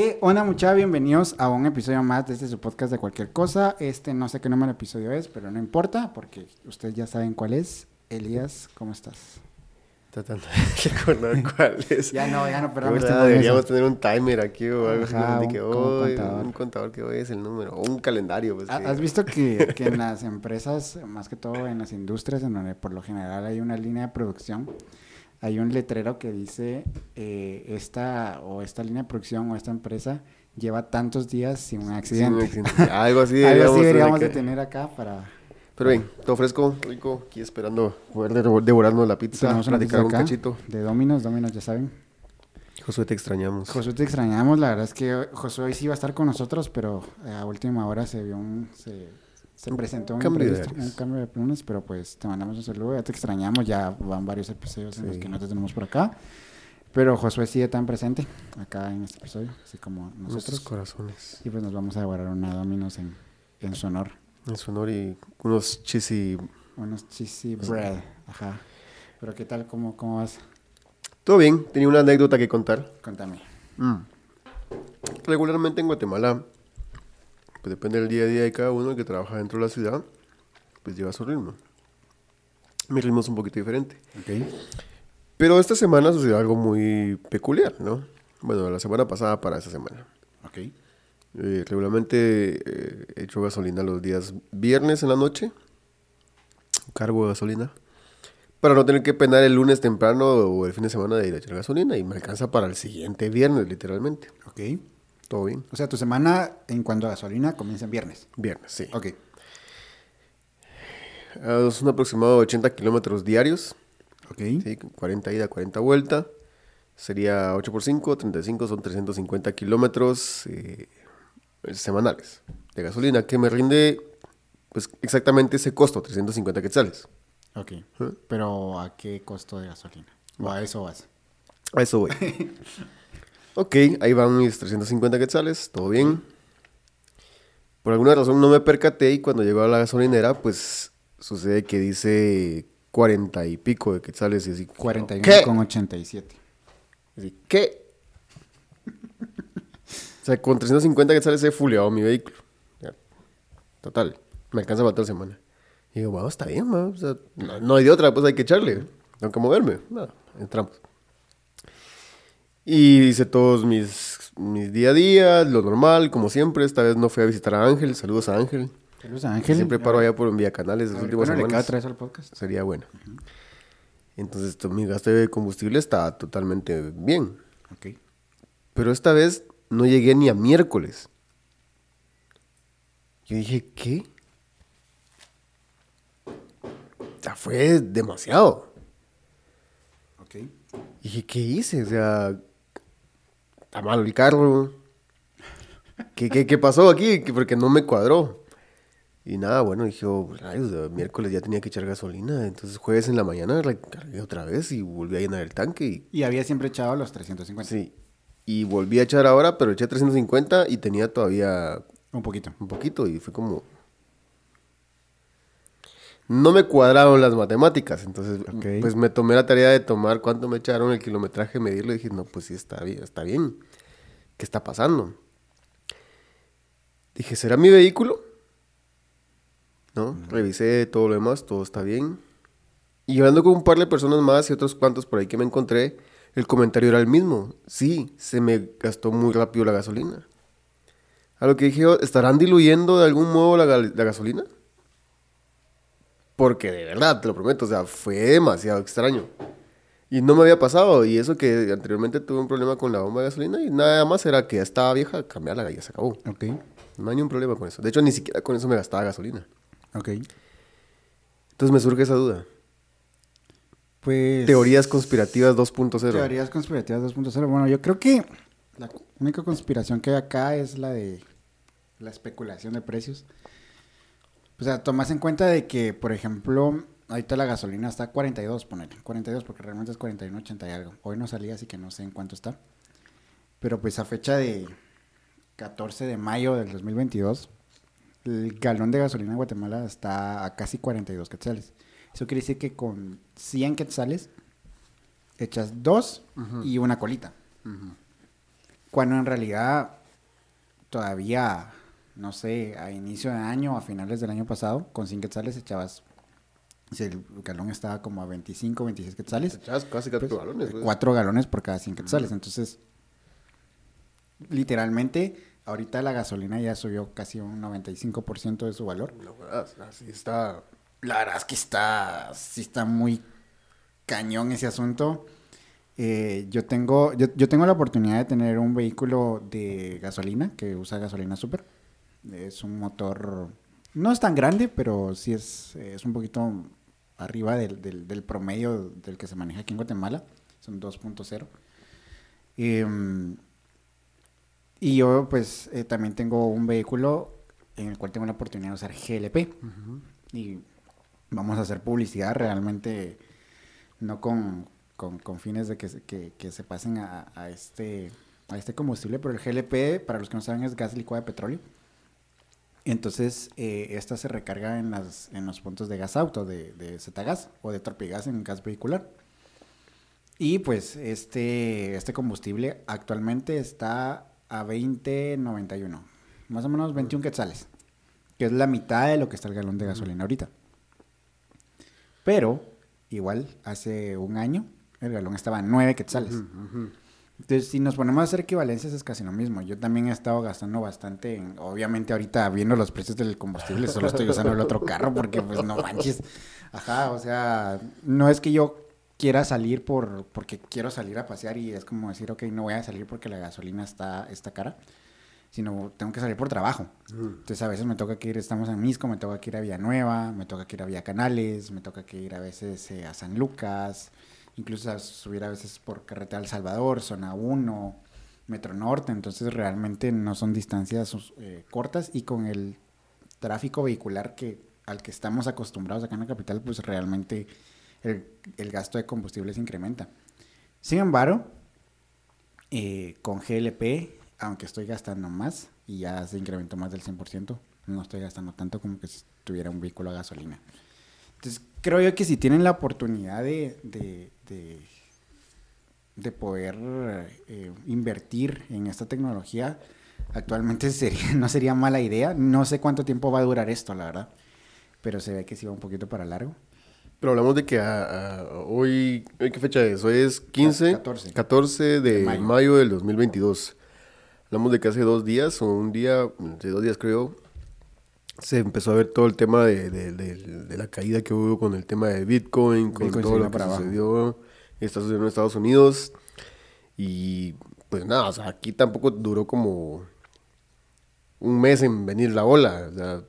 Eh, hola muchachos, bienvenidos a un episodio más de este su podcast de cualquier cosa. Este no sé qué número de episodio es, pero no importa porque ustedes ya saben cuál es. Elías, ¿cómo estás? Tratando de recordar cuál es. Ya no, ya no, pero deberíamos tener un timer aquí o algo Ajá, así un- que hoy, contador. un contador que hoy es el número, o un calendario. Pues, ¿Ha- que- ¿Has visto que, que en las empresas, más que todo en las industrias, en donde por lo general hay una línea de producción, hay un letrero que dice eh, esta o esta línea de producción o esta empresa lleva tantos días sin un Sí, un accidente? accidente. Algo así Algo deberíamos, así deberíamos de tener acá para... Pero bien, todo fresco, rico, aquí esperando poder de- devorarnos la pizza, platicar un cachito. de Dominos, Dominos ya saben. Josué, te extrañamos. Josué te extrañamos, la verdad es que Josué hoy sí iba a estar con nosotros, pero a última hora se vio un, se, se presentó un cambio de un aires. cambio de planes, pero pues te mandamos un saludo, ya te extrañamos, ya van varios episodios en los que no te tenemos por acá, pero Josué sigue tan presente acá en este episodio, así como Nuestros nosotros, corazones. y pues nos vamos a devorar una Dominos en, en su honor, En su honor y unos cheesy. unos cheesy bread, ajá, pero qué tal, cómo, cómo vas, Todo bien, tenía una anécdota que contar. contame. Regularmente en Guatemala, pues depende del día a día de cada uno, el que trabaja dentro de la ciudad, pues lleva su ritmo. Mi ritmo es un poquito diferente. Ok. Pero esta semana sucedió algo muy peculiar, ¿no? Bueno, la semana pasada para esta semana. Ok. Eh, regularmente eh, echo gasolina los días viernes en la noche, cargo de gasolina, para no tener que penar el lunes temprano o el fin de semana de ir a echar gasolina y me alcanza para el siguiente viernes, literalmente. Ok. Todo bien. O sea, tu semana en cuanto a gasolina comienza en viernes. Viernes, sí. Ok. Ah, aproximado de 80 kilómetros diarios, Ok. ¿sí? 40 ida, 40 vuelta. Sería 8 por 5, 35, son 350 kilómetros eh, semanales de gasolina, que me rinde pues exactamente ese costo, 350 quetzales. Ok. ¿Eh? Pero ¿a qué costo de gasolina? ¿O a eso vas? A eso voy. ok, ahí van mis 350 quetzales, todo bien. Por alguna razón no me percaté y cuando llego a la gasolinera, pues sucede que dice 40 y pico de quetzales y así. 41 ¿Qué? con 87. Así, ¿Qué? o sea, con 350 quetzales he fuleado mi vehículo. Ya. Total, me alcanza para toda la semana. Y digo, wow, está bien, ma. O sea, no, no hay de otra, pues hay que echarle. Tengo que moverme. Nada, entramos. Y hice todos mis, mis día a día, lo normal, como siempre. Esta vez no fui a visitar a Ángel. Saludos a Ángel. Saludos a Ángel. Siempre paro allá por Vía Canales las últimas semanas. al podcast. Sería bueno. Entonces, to- mi gasto de combustible está totalmente bien. Ok. Pero esta vez no llegué ni a miércoles. Yo dije, ¿qué? O sea, fue demasiado. Ok. Dije, ¿qué hice? O sea, está malo el carro. ¿Qué, qué, qué pasó aquí? Que- Porque no me cuadró. Y nada, bueno, dije, oh, rayos, de miércoles ya tenía que echar gasolina. Entonces, jueves en la mañana recargué otra vez y volví a llenar el tanque. Y, Y había siempre echado los 350. sí. Y volví a echar ahora, pero eché 350 y tenía todavía Un poquito. un poquito. Y fue como. No me cuadraron las matemáticas. Entonces, pues me tomé la tarea de tomar cuánto me echaron el kilometraje, medirlo. Y dije, no, pues sí, está bien. Está bien. ¿Qué está pasando? Dije, ¿será mi vehículo? ¿No? Revisé todo lo demás, todo está bien. Y hablando con un par de personas más y otros cuantos por ahí que me encontré, el comentario era el mismo. Sí, se me gastó muy rápido la gasolina. A lo que dije, ¿estarán diluyendo de algún modo la gasolina? Porque de verdad, te lo prometo, o sea, fue demasiado extraño. Y no me había pasado, y eso que anteriormente tuve un problema con la bomba de gasolina y nada más era que ya estaba vieja, cambiarla y ya se acabó. Ok. No hay ningún problema con eso. De hecho, ni siquiera con eso me gastaba gasolina. Ok. Entonces me surge esa duda. Pues... Teorías conspirativas 2.0. Teorías conspirativas 2.0. Bueno, yo creo que la única conspiración que hay acá es la de la especulación de precios. O sea, tomas en cuenta de que, por ejemplo, ahorita la gasolina está a 42, ponele. 42 porque realmente es 41.80 y algo. Hoy no salía, así que no sé en cuánto está. Pero pues a fecha de 14 de mayo del 2022, el galón de gasolina en Guatemala está a casi 42 quetzales. Eso quiere decir que con 100 quetzales echas dos y una colita. Cuando en realidad todavía, no sé, a inicio de año, a finales del año pasado, con 100 quetzales echabas, si el galón estaba como a 25, 26 quetzales, Echabas casi cuatro pues, galones. pues. 4 galones por cada 100 quetzales. Entonces, literalmente, ahorita la gasolina ya subió casi un 95% de su valor. No, jodas, así está. La verdad es que está, sí está muy cañón ese asunto. Eh, yo tengo, yo, yo tengo la oportunidad de tener un vehículo de gasolina que usa gasolina super. Es un motor, no es tan grande, pero sí es, es un poquito arriba del, del, del promedio del que se maneja aquí en Guatemala. Son 2.0. Em, y yo pues eh, también tengo un vehículo en el cual tengo la oportunidad de usar GLP. Y vamos a hacer publicidad realmente no con, con, con fines de que, se- que, que se pasen a, a este, a este combustible, pero el GLP, para los que no saben, es gas licuado de petróleo. Entonces, eh, esta se recarga en, las, en los puntos de gas auto, de, de Zetagas o de Torpigas en gas vehicular. Y pues este, este combustible actualmente está a 20.91, más o menos 21 quetzales, que es la mitad de lo que está el galón de gasolina ahorita. Pero, igual, hace un año, el galón estaba a 9 quetzales. Entonces, si nos ponemos a hacer equivalencias, es casi lo mismo. Yo también he estado gastando bastante, en- obviamente ahorita viendo los precios del combustible, solo estoy usando el otro carro porque pues no manches. Ajá, o sea, no es que yo quiera salir por porque quiero salir a pasear y es como decir, ok, no voy a salir porque la gasolina está, está cara, sino tengo que salir por trabajo. Entonces a veces me toca que ir, estamos en Misco, me toca que ir a Villanueva, me toca que ir a Villa Canales, me toca que ir a veces eh, a San Lucas, incluso a subir a veces por carretera El Salvador, zona 1, Metro Norte, entonces realmente no son distancias eh, cortas y con el tráfico vehicular que al que estamos acostumbrados acá en la capital, pues realmente el, el gasto de combustible se incrementa. Sin embargo, eh, con GLP, aunque estoy gastando más y ya se incrementó más del 100%, no estoy gastando tanto como que si tuviera un vehículo a gasolina. Entonces, creo yo que si tienen la oportunidad de, de, de, de poder eh, invertir en esta tecnología, actualmente sería, no sería mala idea. No sé cuánto tiempo va a durar esto, la verdad, pero se ve que sí va un poquito para largo. Pero hablamos de que ah, ah, hoy, hoy, ¿qué fecha es? Hoy es 15, 14. 14 de, De mayo. mayo. del 2022. Hablamos de que hace dos días, o un día, de dos días creo, se empezó a ver todo el tema de, de- de- de la caída que hubo con el tema de Bitcoin, con Bitcoin todo lo que sucedió, está sucediendo en Estados Unidos. Y pues nada, o sea, aquí tampoco duró como un mes en venir la ola. O sea,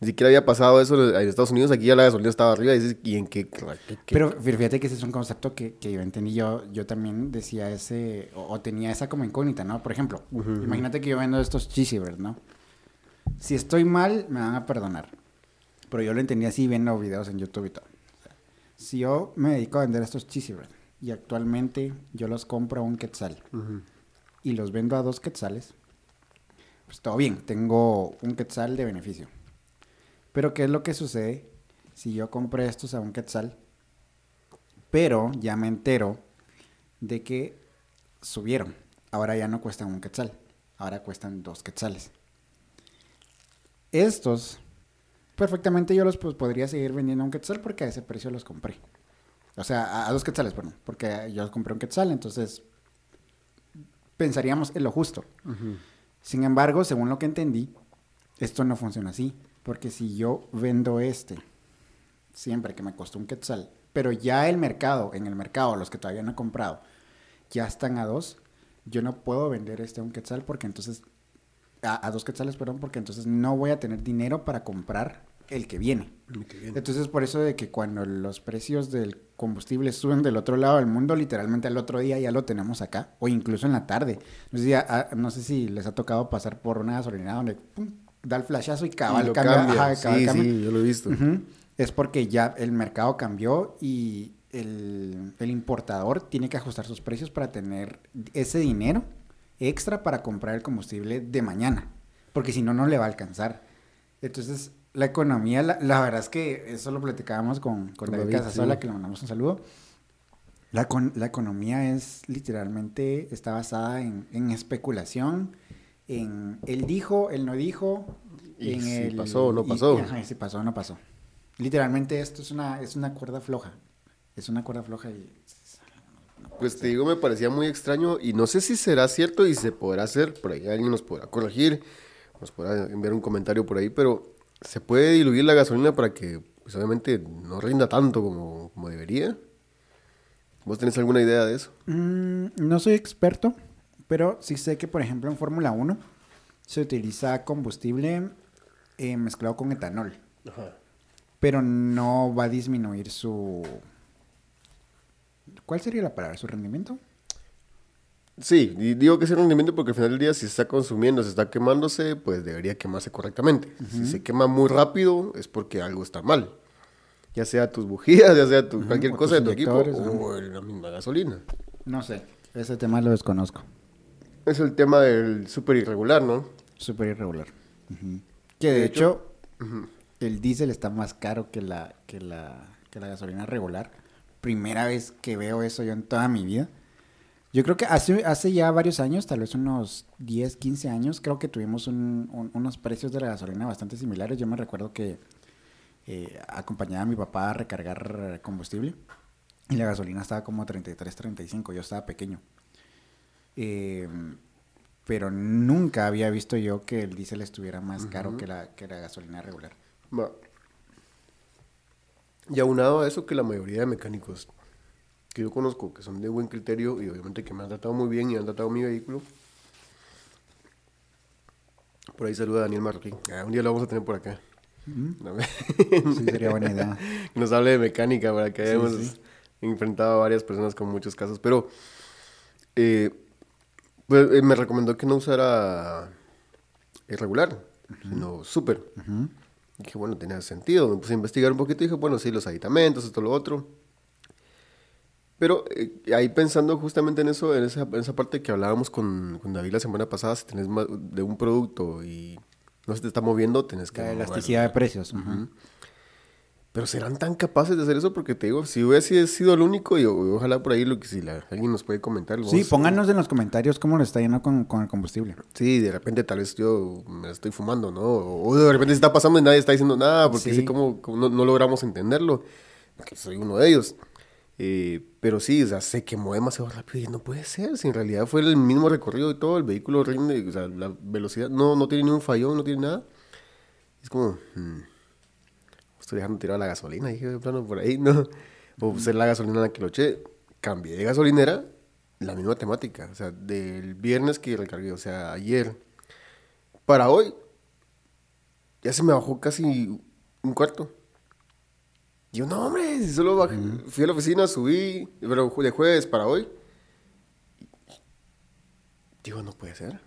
ni siquiera había pasado eso en Estados Unidos, aquí ya la gasolina estaba arriba y dices, ¿y en qué? qué- qué- Pero fíjate que ese es un concepto que, que yo entendí. Yo, yo también decía ese, o, o tenía esa como incógnita, ¿no? Por ejemplo, imagínate que yo vendo estos cheeseburgers, ¿no? Si estoy mal, me van a perdonar. Pero yo lo entendí así viendo videos en YouTube y todo. O sea, si yo me dedico a vender estos cheeseburgers y actualmente yo los compro a un quetzal y los vendo a dos quetzales, pues todo bien, tengo un quetzal de beneficio. Pero ¿qué es lo que sucede si yo compré estos a un quetzal? Pero ya me entero de que subieron. Ahora ya no cuestan un quetzal, ahora cuestan dos quetzales. Estos, perfectamente yo los pues, podría seguir vendiendo a un quetzal porque a ese precio los compré. O sea, a, dos quetzales, perdón, porque yo los compré un quetzal, entonces pensaríamos en lo justo. Sin embargo, según lo que entendí, esto no funciona así. Porque si yo vendo este, siempre que me costó un quetzal, pero ya el mercado, en el mercado, los que todavía no he comprado, ya están a dos, yo no puedo vender este a un quetzal porque entonces, a, a dos quetzales, perdón, porque entonces no voy a tener dinero para comprar el que viene. Entonces, por eso de que cuando los precios del combustible suben del otro lado del mundo, literalmente al otro día ya lo tenemos acá, o incluso en la tarde. No sé si, a- a- no sé si les ha tocado pasar por una gasolinera donde pum, da el flashazo y cabal cambia. cambia. ajá, cabal sí, cambia. sí, yo lo he visto. Es porque ya el mercado cambió y el, el importador tiene que ajustar sus precios para tener ese dinero extra para comprar el combustible de mañana. Porque si no, no le va a alcanzar. Entonces, la economía, la, la verdad es que eso lo platicábamos con, con David David, Casasola, sí. que le mandamos un saludo. La, con- la economía es literalmente, está basada en, en especulación, en él dijo, él no dijo, Y en si el- pasó o no y- pasó. ajá, y si pasó o no pasó. Literalmente esto es una, es una cuerda floja. Es una cuerda floja y... Pues te digo, me parecía muy extraño y no sé si será cierto y se podrá hacer, por ahí alguien nos podrá corregir, nos podrá enviar un comentario por ahí, pero se puede diluir la gasolina para que, pues obviamente, no rinda tanto como, como debería. ¿Vos tenés alguna idea de eso? Mm, no soy experto, pero sí sé que, por ejemplo, en Fórmula 1 se utiliza combustible eh, mezclado con etanol. pero no va a disminuir su... ¿Cuál sería la palabra? ¿Su rendimiento? Sí, y digo que es el rendimiento porque al final del día si se está consumiendo, se está quemándose, pues debería quemarse correctamente. Si se quema muy rápido es porque algo está mal. Ya sea tus bujías, ya sea tu, cualquier o cosa de tu equipo inyectores, o la misma gasolina. No sé. Ese tema lo desconozco. Es el tema del súper irregular, ¿no? Súper irregular. Que de, De hecho, el diésel está más caro que la, que, la, que la gasolina regular. Primera vez que veo eso yo en toda mi vida. Yo creo que hace, hace ya varios años, tal vez unos 10, 15 años, creo que tuvimos un- un- unos precios de la gasolina bastante similares. Yo me recuerdo que eh, acompañaba a mi papá a recargar combustible y la gasolina estaba como 33, 35. Yo estaba pequeño. Eh, pero nunca había visto yo que el diésel estuviera más caro que, la, que la gasolina regular. Va. Y aunado a eso que la mayoría de mecánicos que yo conozco, que son de buen criterio y obviamente que me han tratado muy bien y han tratado mi vehículo. Por ahí saluda a Daniel Marroquín. Ah, un día lo vamos a tener por acá. A ver. Sí, sería buena idea. nos hable de mecánica para que hayamos sí. enfrentado a varias personas con muchos casos. Pero eh, pues, eh, me recomendó que no usara irregular, sino súper. Y dije, bueno, tenía sentido. Me puse a investigar un poquito y dije, bueno, sí, los aditamentos, esto, lo otro. Pero eh, ahí pensando justamente en eso, en esa, en esa parte que hablábamos con, con David la semana pasada, si tenés más de un producto y no se te está moviendo, tenés que... La moverlo. elasticidad de precios. Pero serán tan capaces de hacer eso porque te digo, si hubiese sido el único, y, ojalá por ahí lo que si la- alguien nos puede comentar. Sí, pónganos en los comentarios cómo le está yendo con, con el combustible. Sí, de repente tal vez yo me la estoy fumando, ¿no? O de repente se está pasando y nadie está diciendo nada porque Sí. sé cómo, cómo no, no logramos entenderlo. Que soy uno de ellos. Eh, pero sí, o sea, se quemó demasiado rápido y no puede ser. Si en realidad fue el mismo recorrido y todo, el vehículo rinde, o sea, la velocidad no, no tiene ni un fallón, no tiene nada. Es como, hmm, estoy dejando tirada la gasolina, dije de plano por ahí, ¿no? O ser la gasolina en la que lo eché. Cambié de gasolinera, la misma temática. O sea, del viernes que recargué, o sea, ayer para hoy, ya se me bajó casi un cuarto. Y yo, no, hombre, si solo bajé, fui a la oficina, subí, pero de jueves para hoy. Digo, no puede ser.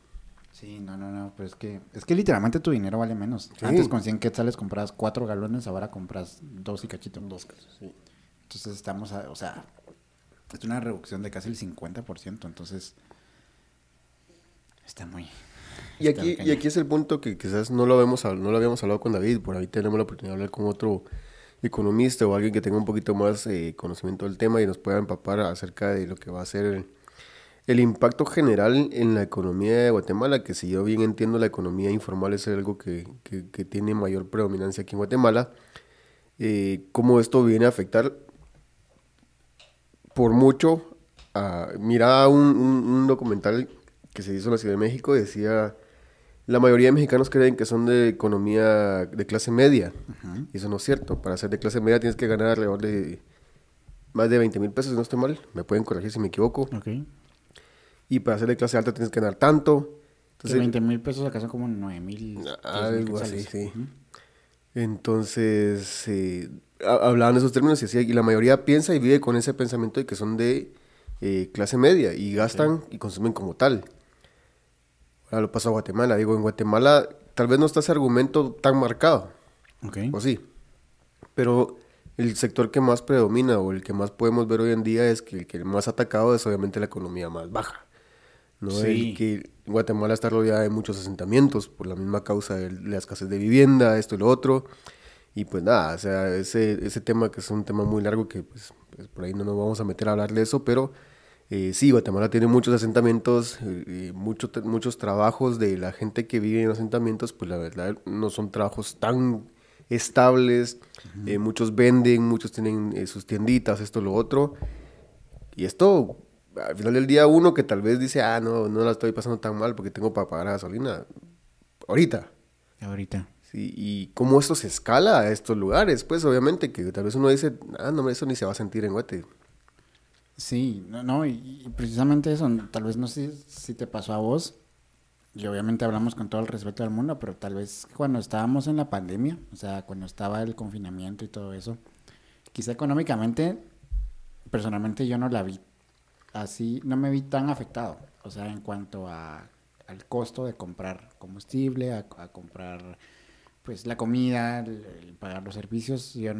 Sí, no, no, no, pero es que, es que literalmente tu dinero vale menos. Sí. Antes con 100 quetzales compras cuatro galones, ahora compras dos y cachito. Dos sí. Entonces estamos, a- o sea, es una reducción de casi el 50%, entonces está muy... Y está aquí, y aquí es el punto que quizás no lo, habíamos, hab- no lo habíamos hablado con David, por ahí tenemos la oportunidad de hablar con otro economista o alguien que tenga un poquito más eh, conocimiento del tema y nos pueda empapar acerca de lo que va a ser el, el impacto general en la economía de Guatemala, que si yo bien entiendo la economía informal es algo que, que- que tiene mayor predominancia aquí en Guatemala, eh, cómo esto viene a afectar por mucho. a- miraba un, un- un documental que se hizo en la Ciudad de México, decía, la mayoría de mexicanos creen que son de economía de clase media, y eso no es cierto. Para ser de clase media tienes que ganar alrededor de más de 20 mil pesos, si no estoy mal, me pueden corregir si me equivoco, Ok. Y para ser de clase alta tienes que ganar tanto. Entonces, Entonces, 20 mil pesos acá son como 9 mil. algo así, sí. Entonces, eh, ha- hablaban de esos términos y, decía, y la mayoría piensa y vive con ese pensamiento de que son de eh, clase media y gastan y consumen como tal. Ahora lo pasa a Guatemala. Digo, en Guatemala tal vez no está ese argumento tan marcado, Ok. o sí. Pero el sector que más predomina o el que más podemos ver hoy en día es que el que más atacado es obviamente la economía más baja. ¿No? Sí. El que Guatemala está rodeada de muchos asentamientos por la misma causa de la escasez de vivienda, esto y lo otro. Y pues nada, o sea, ese, ese tema que es un tema muy largo que pues, pues por ahí no nos vamos a meter a hablar de eso, pero eh, sí, Guatemala tiene muchos asentamientos, eh, mucho, muchos trabajos de la gente que vive en asentamientos, pues la verdad no son trabajos tan estables, eh, muchos venden, muchos tienen eh, sus tienditas, esto, lo otro. Y esto, al final del día, uno que tal vez dice, ah, no, no la estoy pasando tan mal porque tengo para pagar gasolina, ahorita. Ahorita. Sí, y cómo esto se escala a estos lugares, pues obviamente que tal vez uno dice, ah, no, eso ni se va a sentir en Guate. Sí, no, no y, y precisamente eso, tal vez no sé si te pasó a vos, y obviamente hablamos con todo el respeto del mundo, pero tal vez cuando estábamos en la pandemia, o sea, cuando estaba el confinamiento y todo eso, quizá económicamente, personalmente yo no la vi así, no me vi tan afectado, o sea, en cuanto a, al costo de comprar combustible, a, a comprar pues la comida, el, el pagar los servicios, yo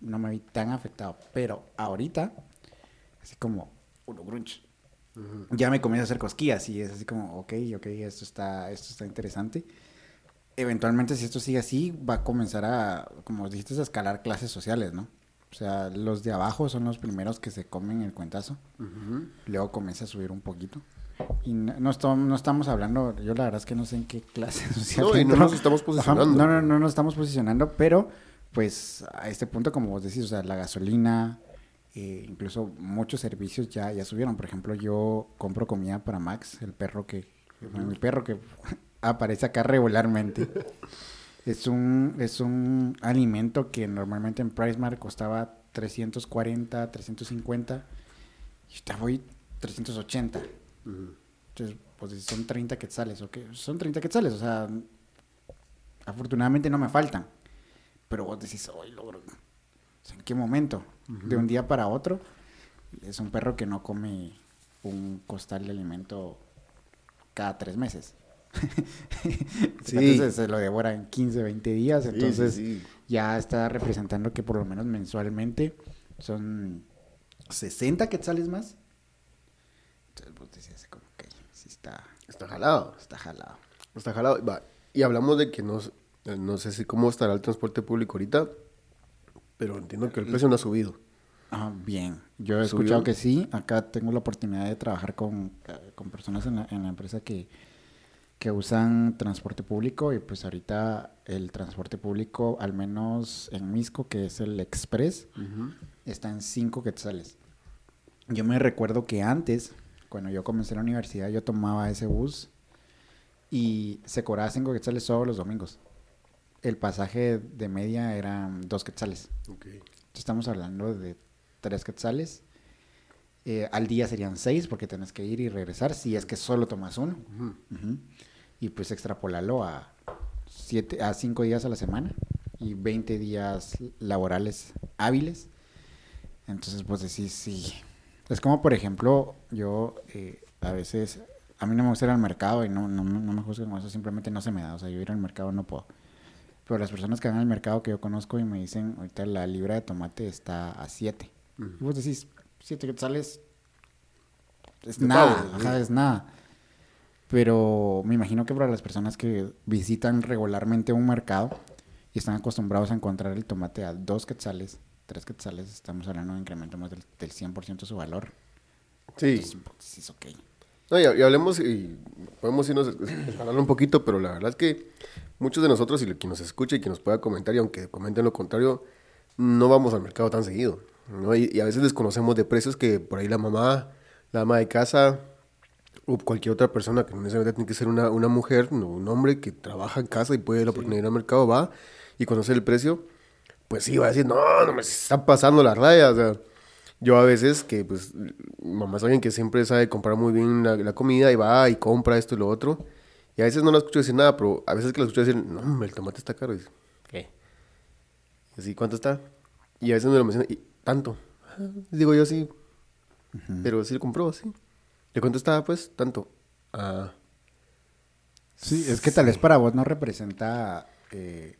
no me vi tan afectado, pero ahorita, así como uno grunch, ya me comienza a hacer cosquillas y es así como, ok, ok, esto está, esto está interesante. Eventualmente, si esto sigue así, va a comenzar a, como dijiste, a escalar clases sociales, ¿no? O sea, los de abajo son los primeros que se comen el cuentazo. Luego comienza a subir un poquito. Y no, no, esto- no estamos hablando, yo la verdad es que no sé en qué clase social. No, y no nos estamos posicionando. No, no, no nos estamos posicionando, pero pues a este punto, como vos decís, o sea, la gasolina, eh, incluso muchos servicios ya, ya subieron. Por ejemplo, yo compro comida para Max, el perro que, mi perro que aparece acá regularmente. Es un, es un alimento que normalmente en PriceMart costaba 340, 350 y ahorita voy 380. Entonces, pues son 30 quetzales, ¿ok? Son 30 quetzales, o sea, afortunadamente no me faltan. Pero vos decís, hoy logro. O sea, ¿En qué momento? De un día para otro. Es un perro que no come un costal de alimento cada tres meses. Sí. Entonces se lo devora en 15, 20 días. Entonces sí, sí. ya está representando que por lo menos mensualmente son 60 quetzales más. Entonces vos decías como que sí está, Está jalado. está jalado. Está jalado. Va, Y hablamos de que no, eh, no sé si cómo estará el transporte público ahorita, pero entiendo que el precio no ha subido. Ah, bien. Yo he ¿Subió? escuchado que sí. Acá tengo la oportunidad de trabajar con, eh, con personas en la, en la empresa que, que usan transporte público y pues ahorita el transporte público, al menos en Misco, que es el Express, está en 5 quetzales. Yo me recuerdo que antes, cuando yo comencé la universidad, yo tomaba ese bus y se cobraba 5 quetzales solo los domingos. El pasaje de media eran 2 quetzales. Okay. Estamos hablando de 3 quetzales. Eh, al día serían 6 porque tenés que ir y regresar si es que solo tomas uno. Y pues extrapolarlo a 7 a 5 días a la semana y 20 días laborales hábiles. Entonces, pues decís, sí. Es como, por ejemplo, yo eh, a veces, a mí no me gusta ir al mercado y no, no, no me juzguen con eso, simplemente no se me da. O sea, yo ir al mercado no puedo. Pero las personas que van al mercado que yo conozco y me dicen, ahorita la libra de tomate está a 7. Y vos decís, 7 quetzales es De nada, pavo, ajá, es nada. Pero me imagino que para las personas que visitan regularmente un mercado y están acostumbrados a encontrar el tomate a 2 quetzales, 3 quetzales, estamos hablando de un incremento más del, del 100% de su valor. Sí. Entonces, pues, es ok. No, y, y hablemos y podemos irnos escalando un poquito, pero la verdad es que muchos de nosotros y quien nos escuche y quien nos pueda comentar, y aunque comenten lo contrario, no vamos al mercado tan seguido. ¿no? Y, y a veces desconocemos de precios que por ahí la mamá, la ama de casa o cualquier otra persona que no necesariamente tiene que ser una, una mujer, un hombre que trabaja en casa y puede la oportunidad de ir al mercado, va y conocer el precio, pues sí, va a decir, no, no me está pasando la raya, o sea, yo a veces que pues mamá es alguien que siempre sabe comprar muy bien la, la comida y va y compra esto y lo otro, y a veces no la escucho decir nada, pero a veces que la escucho decir, no, el tomate está caro, y dice, ¿qué? Y así, ¿cuánto está? Y a veces me lo menciona, y tanto, digo yo así, pero sí lo compró, sí. ¿De cuánto estaba, pues? Tanto. Ah, Sí, es que tal vez para vos no representa eh,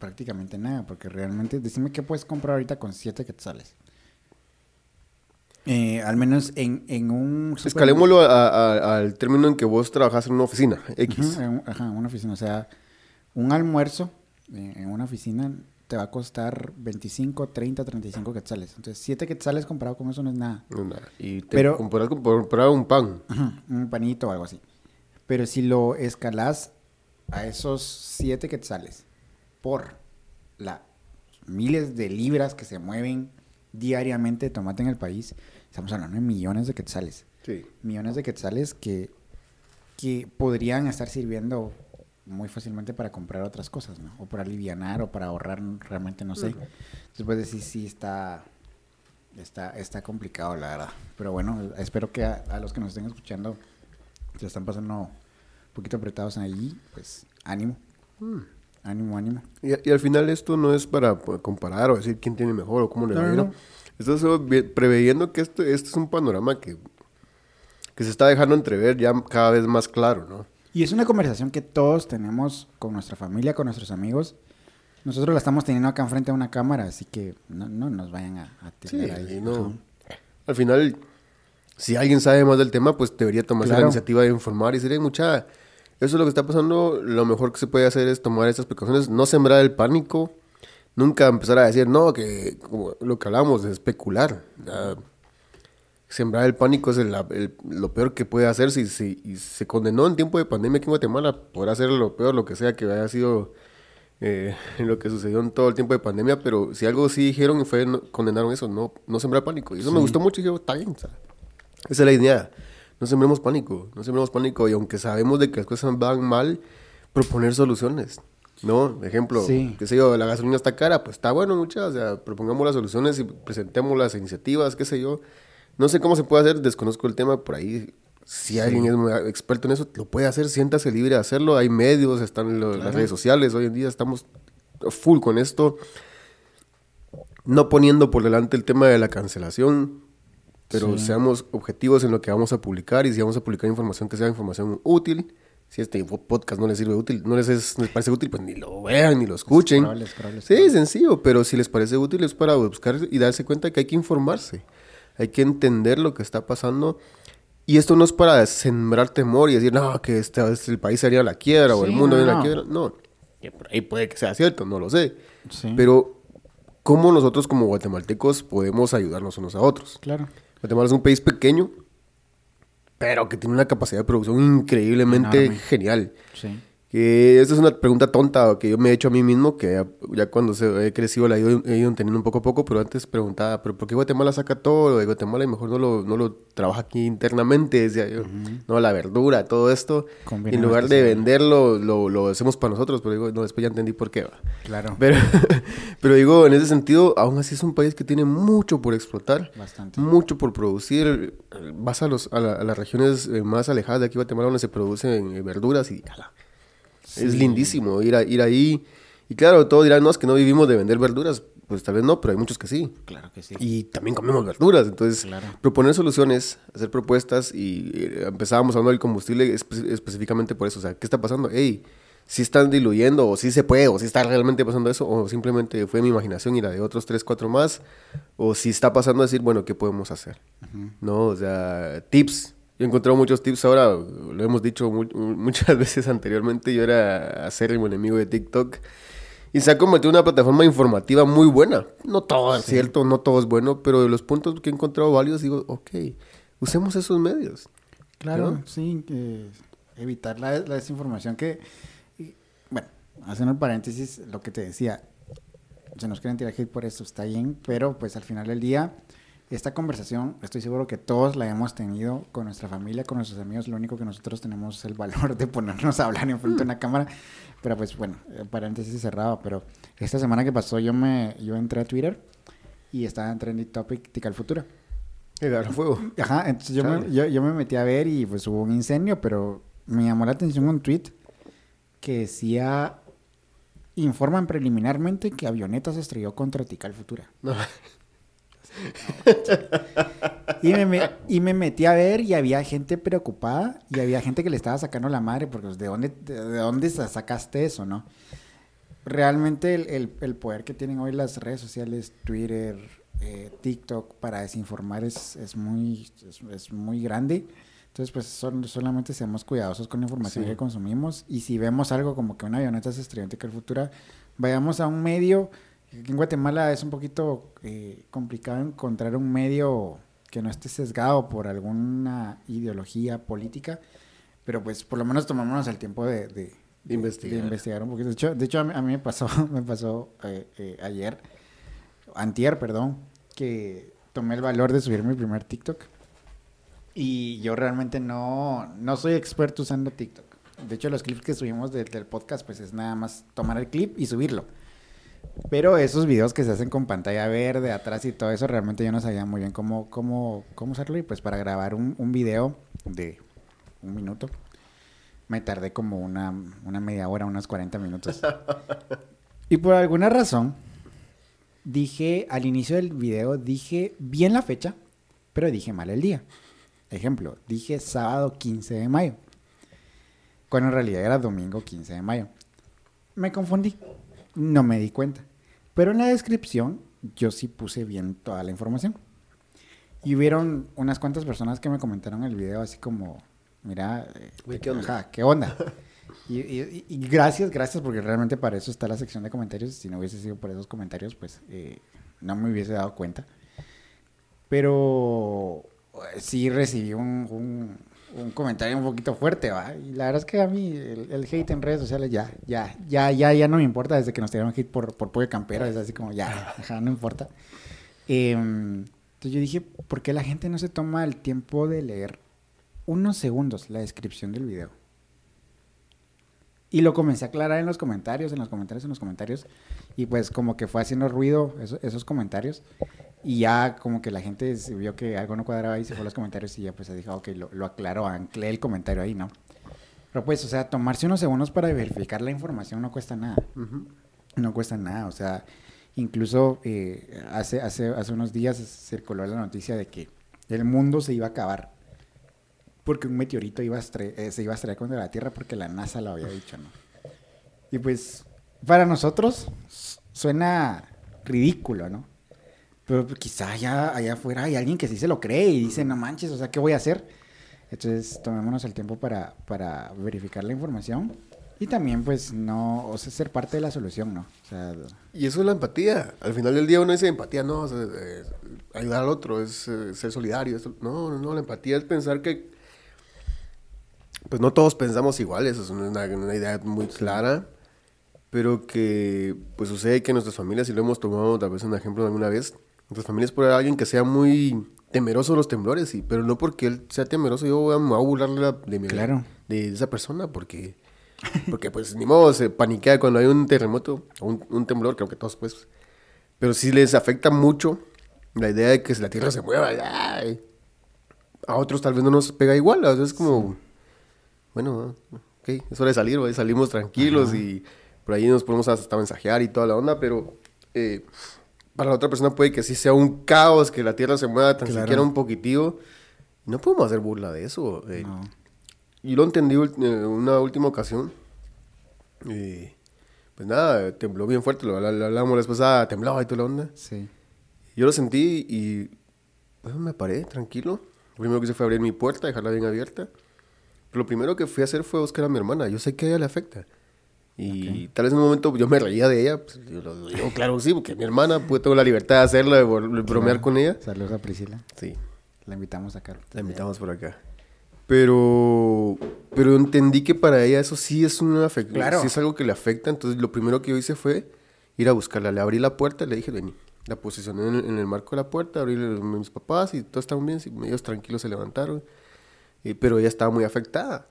prácticamente nada, porque realmente, decime qué puedes comprar ahorita con 7 quetzales. Eh, al menos en, en un... super- escalémoslo a- a- al término en que vos trabajás en una oficina, X. En, ajá, una oficina. O sea, un almuerzo eh, en una oficina te va a costar 25, 30, 35 quetzales. Entonces, 7 quetzales comparado con eso no es nada. No, nada. Y te Pero- compras, comprar un pan. Un panito o algo así. Pero si lo escalas a esos 7 quetzales por las miles de libras que se mueven diariamente de tomate en el país, estamos hablando de millones de quetzales. Sí. Millones de quetzales que, que podrían estar sirviendo muy fácilmente para comprar otras cosas, ¿no? O para alivianar o para ahorrar, realmente no sé. Entonces, pues sí, sí está, está, está complicado, la verdad. Pero bueno, espero que a, a los que nos estén escuchando se están pasando un poquito apretados ahí, pues ánimo. Ánimo, ánimo. Y, y al final esto no es para comparar o decir quién tiene mejor o cómo le No, va a no, no. Esto es preveyendo que esto, este es un panorama que, que se está dejando entrever ya cada vez más claro, ¿no? Y es una conversación que todos tenemos con nuestra familia, con nuestros amigos. Nosotros la estamos teniendo acá enfrente de una cámara, así que no, no nos vayan a, a Sí, tirar ahí. y no. Ajá. Al final, si alguien sabe más del tema, pues debería tomarse la iniciativa de informar y decir, "Ey, mucha, eso es lo que está pasando, lo mejor que se puede hacer es tomar estas precauciones, no sembrar el pánico, nunca empezar a decir, no, que como lo que hablamos, de especular. Sembrar el pánico es el- el- lo peor que puede hacer si, si y se condenó en tiempo de pandemia aquí en Guatemala, podrá ser lo peor, lo que sea que haya sido eh, lo que sucedió en todo el tiempo de pandemia, pero si algo sí dijeron fue, no- condenaron eso, no, no sembrar pánico. Y eso me gustó mucho y dije, está bien, esa es la idea. No sembremos pánico, no sembremos pánico. Y aunque sabemos de que las cosas van mal, proponer soluciones. ¿No? Ejemplo, Sí. qué sé yo, la gasolina está cara, pues está bueno, muchachos. O sea, propongamos las soluciones y presentemos las iniciativas, qué sé yo. No sé cómo se puede hacer, desconozco el tema por ahí. Si alguien es muy experto en eso, lo puede hacer, siéntase libre de hacerlo. Hay medios, están lo- las redes sociales. Hoy en día estamos full con esto. No poniendo por delante el tema de la cancelación, pero Sí. seamos objetivos en lo que vamos a publicar y si vamos a publicar información que sea información útil. Si este podcast no les sirve útil, no les, es- les parece útil, pues ni lo vean ni lo escuchen. Sí, sencillo, pero si les parece útil es para buscar y darse cuenta que hay que informarse. Hay que entender lo que está pasando. Y esto no es para sembrar temor y decir, no, que este, el país sería a la quiebra o el mundo no, a la no. quiebra. No, que por ahí puede que sea cierto, no lo sé. Sí. Pero, ¿cómo nosotros como guatemaltecos podemos ayudarnos unos a otros? Claro. Guatemala es un país pequeño, pero que tiene una capacidad de producción increíblemente Enorme. genial. Sí. Que esta es una pregunta tonta que yo me he hecho a mí mismo, que ya, ya cuando se, he crecido la he ido, he ido entendiendo un poco a poco, pero antes preguntaba, ¿pero por qué Guatemala saca todo lo de Guatemala y mejor no lo, no lo trabaja aquí internamente? Decía yo, no, la verdura, todo esto. En lugar de venderlo, lo, lo hacemos para nosotros, pero digo, no, después ya entendí por qué va. Claro. Pero, pero digo, en ese sentido, aún así es un país que tiene mucho por explotar, Bastante. mucho por producir. Vas a, los, a, la- a las regiones eh, más alejadas de aquí, Guatemala, donde se producen eh, verduras y ala, es Sí. lindísimo ir, a- ir ahí. Y claro, todos dirán, no, es que no vivimos de vender verduras. Pues tal vez no, pero hay muchos que sí. Claro que sí. Y también comemos verduras. Entonces, Claro. proponer soluciones, hacer propuestas y eh, empezábamos hablando del combustible espe- específicamente por eso. O sea, ¿qué está pasando? Hey, si están diluyendo o si se puede o si está realmente pasando eso o simplemente fue mi imaginación y la de otros tres, cuatro más o si está pasando decir, bueno, ¿qué podemos hacer? ¿No? O sea, tips. Yo he encontrado muchos tips ahora, lo hemos dicho mu- muchas veces anteriormente, yo era acérrimo enemigo de TikTok y se ha convertido en una plataforma informativa muy buena. No todo es cierto, no todo es bueno, pero de los puntos que he encontrado válidos digo, ok, usemos esos medios. Claro, ¿no? sí, evitar la, la desinformación que, y, bueno, haciendo el paréntesis, lo que te decía, se nos quieren tirar hate por esto, está bien, pero pues al final del día, esta conversación, estoy seguro que todos la hemos tenido con nuestra familia, con nuestros amigos, lo único que nosotros tenemos es el valor de ponernos a hablar en frente de una cámara, pero pues bueno, eh, paréntesis cerrado, pero esta semana que pasó yo me, yo entré a Twitter y estaba en Trending Topic Tical Futura. A fuego. Ajá, entonces yo me, yo, yo me metí a ver y pues hubo un incendio, pero me llamó la atención un tweet que decía, informan preliminarmente que avioneta se estrelló contra Tical Futura. No. Y me, me- y me metí a ver y había gente preocupada y había gente que le estaba sacando la madre porque pues, ¿de dónde, de, de dónde sa- sacaste eso, no? Realmente el, el- el poder que tienen hoy las redes sociales, Twitter, eh, TikTok para desinformar es, es muy, es, es muy grande. Entonces, pues son, solamente seamos cuidadosos con la información Sí. que consumimos y si vemos algo como que una avioneta se estrelló en Futura, vayamos a un medio en Guatemala es un poquito eh, complicado encontrar un medio que no esté sesgado por alguna ideología política, pero pues por lo menos tomémonos el tiempo de, de, de Investigar. investigar un poquito. De hecho, de hecho a, mí, a mí me pasó, me pasó eh, eh, ayer, antier, perdón, que tomé el valor de subir mi primer TikTok. Y yo realmente no, no soy experto usando TikTok. De hecho, los clips que subimos de- del podcast, pues es nada más tomar el clip y subirlo. Pero esos videos que se hacen con pantalla verde atrás y todo eso, realmente yo no sabía muy bien cómo, cómo, cómo usarlo. Y pues para grabar un, un video de un minuto, me tardé como una, una media hora, unos 40 minutos. y por alguna razón, dije, al inicio del video, dije bien la fecha, pero dije mal el día. Ejemplo, dije sábado 15 de mayo, cuando en realidad era domingo 15 de mayo. Me confundí, no me di cuenta. Pero en la descripción yo sí puse bien toda la información. Y hubieron unas cuantas personas que me comentaron el video así como, mira, eh, ¿qué onda? ajá, ¿qué onda? Y, y- y gracias, gracias, porque realmente para eso está la sección de comentarios. Si no hubiese sido por esos comentarios, pues eh, no me hubiese dado cuenta. Pero eh, sí recibí un, un- un comentario un poquito fuerte, ¿va? Y la verdad es que a mí el, el hate en redes sociales ya, ya, ya, ya, ya no me importa desde que nos tiraron hate por, por pollo campero. Es así como, ya, no importa. Em, entonces yo dije, ¿por qué la gente no se toma el tiempo de leer unos segundos la descripción del video? Y lo comencé a aclarar en los comentarios, en los comentarios, en los comentarios. Y pues como que fue haciendo ruido eso- esos comentarios. Y ya como que la gente vio que algo no cuadraba y se fue a los comentarios y ya pues se dijo, ok, lo, lo aclaró, anclé el comentario ahí, ¿no? Pero pues, o sea, tomarse unos segundos para verificar la información no cuesta nada. No cuesta nada, o sea, incluso eh, hace, hace, hace unos días circuló la noticia de que el mundo se iba a acabar porque un meteorito iba a eh, se iba a estrellar contra la Tierra porque la NASA lo había dicho, ¿no? Y pues, para nosotros suena ridículo, ¿no? Pero quizá allá, allá afuera hay alguien que sí se lo cree y dice, no manches, o sea, ¿qué voy a hacer? Entonces, tomémonos el tiempo para, para verificar la información y también, pues, no, o sea, ser parte de la solución, ¿no? O sea, Y eso es la empatía. Al final del día uno dice empatía, no, o sea, eh, ayudar al otro, es eh, ser solidario. esto- No, no, no, la empatía es pensar que, pues no todos pensamos iguales, es una, una idea muy clara, pero que pues sucede que nuestras familias, y lo hemos tomado tal vez un ejemplo alguna vez, nuestras familias por alguien que sea muy temeroso de los temblores, sí, pero no porque él sea temeroso, yo voy a, me voy a burlar de, mi- Claro. de esa persona, porque, porque pues ni modo, se paniquea cuando hay un terremoto o un, un temblor, creo que todos pues, pero sí les afecta mucho la idea de que la tierra se mueva, ¡ay! a otros tal vez no nos pega igual, a veces es como, bueno, ok, es hora de salir, ¿va? y salimos tranquilos Ajá. y por ahí nos podemos hasta mensajear y toda la onda, pero eh, para la otra persona puede que sí sea un caos, que la tierra se mueva tan Claro. siquiera un poquitito. No podemos hacer burla de eso. eh. no. Yo lo entendí ul- eh, una última ocasión. eh, pues nada, tembló bien fuerte, lo, lo- lo hablamos después, ah, temblaba y toda la onda. Sí. Yo lo sentí y bueno, me paré tranquilo. Lo primero que hice fue abrir mi puerta, dejarla bien abierta. Pero lo primero que fui a hacer fue buscar a mi hermana. Yo sé que a ella le afecta. Y tal vez en un momento yo me reía de ella. Pues, yo lo digo, claro sí, porque mi hermana, pues tengo la libertad de hacerlo, de bromear con ella. Saludos a Priscila. Sí, La invitamos a Caro. la invitamos por acá. Pero, pero entendí que para ella eso sí es una Claro. sí es algo que le afecta. Entonces lo primero que yo hice fue ir a buscarla. Le abrí la puerta y le dije, vení. La posicioné en el, en el marco de la puerta, abrí a mis papás y todos estaban bien, ellos tranquilos se levantaron. Pero ella estaba muy afectada.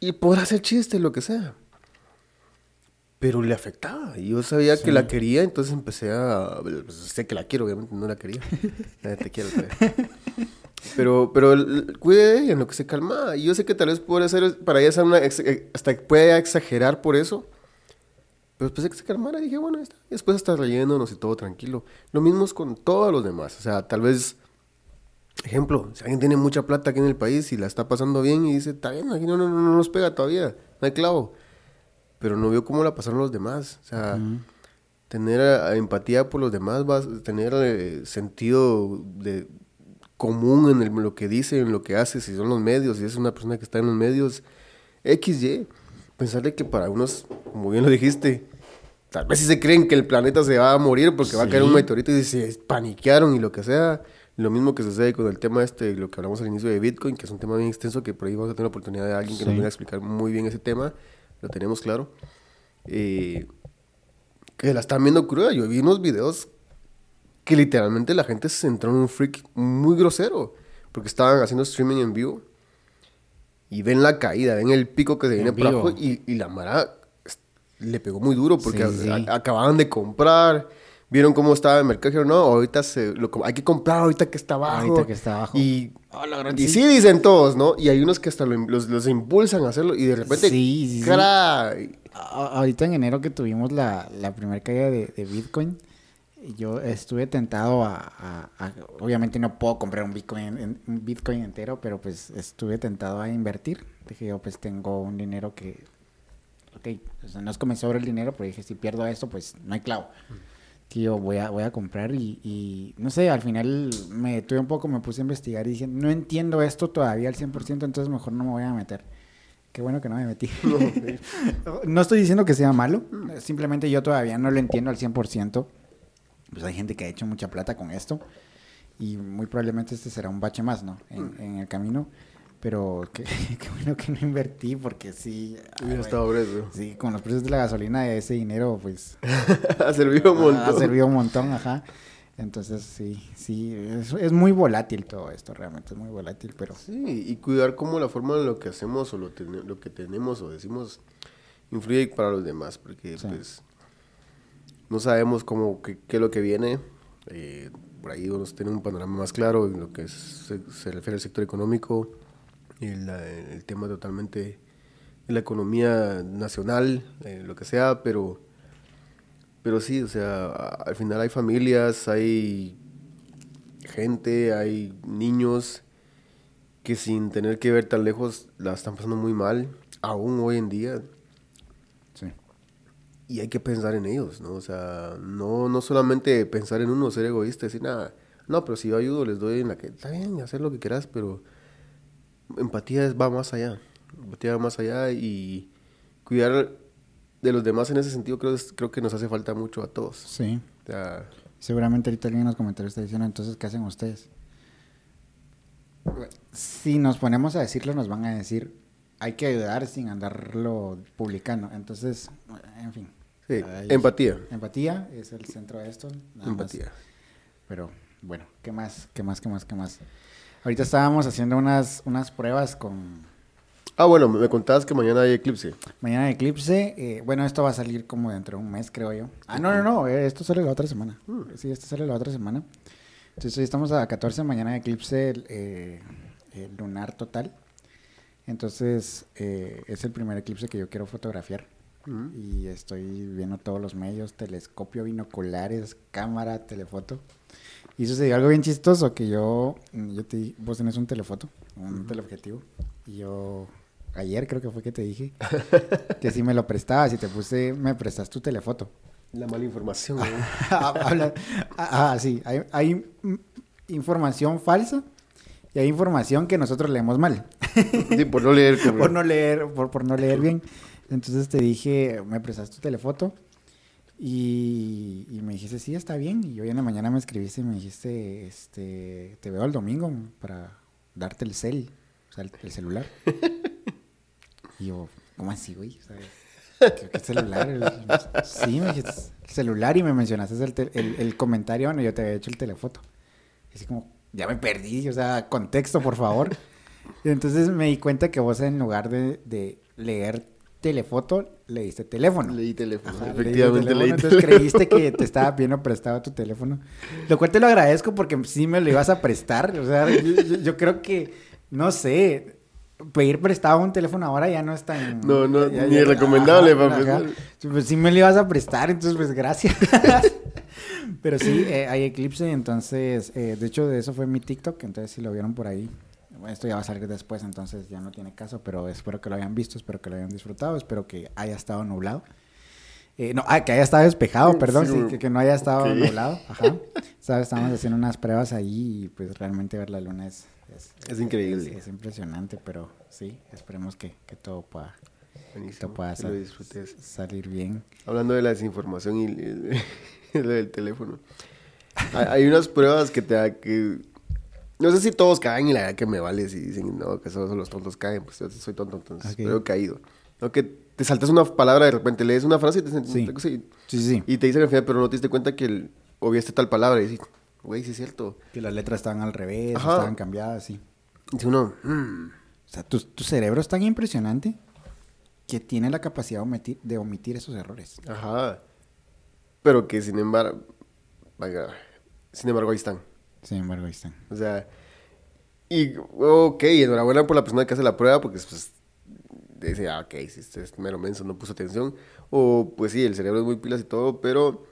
Y podrá hacer chiste, lo que sea. Pero le afectaba. Y yo sabía Sí. que la quería, entonces empecé a... pues, sé que la quiero, obviamente no la quería. Eh, Te quiero, te- pero, pero cuide de ella en lo que se calma. Y yo sé que tal vez puede ser, para ella una, ex- eh, hasta puede exagerar por eso. Pero después de que se calmara, dije, bueno, ahí está. Y después está reyéndonos y todo tranquilo. Lo mismo es con todos los demás. O sea, tal vez, ejemplo, si alguien tiene mucha plata aquí en el país y la está pasando bien y dice, está bien, aquí no, no, no, no nos pega todavía, no hay clavo. Pero no vio cómo la pasaron los demás. O sea, tener eh, empatía por los demás, vas tener eh, sentido de común en el- lo que dice, en lo que hace, si son los medios, si es una persona que está en los medios, XY. Pensarle que para unos, como bien lo dijiste, tal vez si se creen que el planeta se va a morir porque va a caer un meteorito y se paniquearon y lo que sea. Lo mismo que sucede con el tema este, lo que hablamos al inicio de Bitcoin, que es un tema bien extenso que por ahí vamos a tener la oportunidad de alguien que nos venga a explicar muy bien ese tema. Lo tenemos claro. Eh, que la están viendo cruda. Yo vi unos videos que literalmente la gente se entró en un freak muy grosero. Porque estaban haciendo streaming en vivo. Y ven la caída, ven el pico que se viene por abajo. Y, y la Mara le pegó muy duro porque Sí, sí. a- acababan de comprar. Vieron cómo estaba el mercado. Dijeron, no, ahorita se, lo, hay que comprar ahorita que está abajo. Ahorita que está abajo. Y, Oh, la gran- y sí dicen todos, ¿no? Y hay unos que hasta lo- los, los impulsan a hacerlo. Y de repente, Sí, sí. A- Ahorita en enero que tuvimos la, la primera caída de, de Bitcoin, yo estuve tentado a, a- a- Obviamente no puedo comprar un Bitcoin, un Bitcoin entero, pero pues estuve tentado a invertir. Dije yo, pues tengo un dinero que... Ok, o sea, no es que me sobra el dinero, pero dije, si pierdo esto, pues no hay clavo. Que yo voy a, voy a comprar y, y, no sé, al final me detuve un poco, me puse a investigar y dije, no entiendo esto todavía al 100%, entonces mejor no me voy a meter. Qué bueno que no me metí. no estoy diciendo que sea malo, simplemente yo todavía no lo entiendo al 100%. Pues hay gente que ha hecho mucha plata con esto y muy probablemente este será un bache más, ¿no? En, en el camino. Pero qué, qué bueno que no invertí porque sí... Hubiera estado preso. Sí, con los precios de la gasolina, ese dinero, pues ha servido un montón. ha servido un montón, ajá. Entonces, sí, sí, es, es muy volátil todo esto, realmente es muy volátil, pero Sí, y cuidar cómo la forma en lo que hacemos o lo, tene- lo que tenemos o decimos influye para los demás, porque Sí. pues no sabemos cómo, qué, qué es lo que viene. eh, por ahí uno tiene un panorama más claro en lo que es- se, se refiere al sector económico, el tema totalmente de la economía nacional, eh, lo que sea, pero, pero sí, o sea, al final hay familias, hay gente, hay niños que sin tener que ver tan lejos la están pasando muy mal, aún hoy en día, sí. y hay que pensar en ellos, ¿no? O sea, no, no solamente pensar en uno, ser egoísta, decir, nada, no, pero si yo ayudo, les doy en la que, está bien, hacer lo que quieras, pero empatía es- va más allá, empatía va más allá y cuidar de los demás en ese sentido creo, creo que nos hace falta mucho a todos. Sí. O sea, Seguramente ahorita alguien en los comentarios está diciendo, entonces, ¿qué hacen ustedes? Si nos ponemos a decirlo, nos van a decir, hay que ayudar sin andarlo publicando. Entonces, en fin. sí, Ay, empatía, Empatía es el centro de esto. nada más. empatía. Pero bueno, ¿qué más? ¿Qué más? ¿Qué más? ¿Qué más? Ahorita estábamos haciendo unas, unas pruebas con Ah, bueno, me contabas que mañana hay eclipse. Mañana Eclipse. eh, bueno, esto va a salir como dentro de un mes, creo yo. Ah, no, no, no. eh, esto sale la otra semana. Sí, esto sale la otra semana. Entonces hoy estamos a 14, mañana Eclipse eh, lunar total. Entonces eh, es el primer eclipse que yo quiero fotografiar. Mm. Y estoy viendo todos los medios, telescopio, binoculares, cámara, telefoto. Y sucedió algo bien chistoso, que yo, yo te di- vos tenés un telefoto, un teleobjetivo, y yo, ayer creo que fue que te dije, que si me lo prestabas y te puse, me prestas tu telefoto. La mala información. ¿no? Habla- ah, sí, hay, hay, información falsa y hay información que nosotros leemos mal. sí, por no leer. por no leer, por, por no leer bien. Entonces te dije, me prestaste tu telefoto y, y me dijiste, sí, está bien. Y hoy en la mañana me escribiste y me dijiste, este, te veo el domingo para darte el cel, o sea, el, el celular. y yo, ¿cómo así, güey? O sea, ¿qué, celular? El- sí, me dijiste, el celular y me mencionaste el, te- el, el comentario, bueno, yo te había hecho el telefoto. Y así como, ya me perdí, o sea, contexto, por favor. Y entonces me di cuenta que vos en lugar de, de leer telefoto, leíste teléfono. Leí teléfono. Ajá, Efectivamente, leí leí teléfono, teléfono. Entonces creíste que te estaba pidiendo prestado tu teléfono. Lo cual te lo agradezco porque sí me lo ibas a prestar. O sea, yo, yo- yo creo que, no sé, pedir prestado un teléfono ahora ya no es tan... No, no, ya- ni ya- recomendable para. Pues sí me lo ibas a prestar, entonces pues gracias. Pero sí, eh, hay eclipse, entonces, eh, de hecho de eso fue mi TikTok, entonces si lo vieron por ahí, esto ya va a salir después, entonces ya no tiene caso, pero espero que lo hayan visto, espero que lo hayan disfrutado, espero que haya estado nublado. Eh, no, ah, que haya estado despejado, perdón, sí, que, que no haya estado nublado, ajá. Sabes, Estábamos haciendo unas pruebas ahí y pues realmente ver la luna es... Es increíble. Es, es impresionante, pero sí, esperemos que, que todo pueda, te pueda lo salir bien. Hablando de la desinformación y lo del teléfono. Hay, hay unas pruebas que te da que... No sé si todos caen y la verdad que me vale si dicen, no, que solo los tontos caen. Pues yo soy tonto, entonces Ok. pero he caído. No, que te saltas una palabra, de repente lees una frase y te, Sí. y- Sí, sí, y te dicen al final, pero no te diste cuenta que el, obviaste tal palabra. Y dices, güey, sí es cierto. Que las letras estaban al revés, Ajá. estaban cambiadas, sí. Dice uno, "Mm". O sea, tu, tu cerebro es tan impresionante que tiene la capacidad de omitir, de omitir esos errores. Ajá. Pero que sin embargo, vaya, sin embargo ahí están. Sin embargo, ahí están. O sea, y ok, enhorabuena por la persona que hace la prueba porque pues dice, ah, ok, si este es mero menso, no puso atención. O pues sí, el cerebro es muy pilas y todo, pero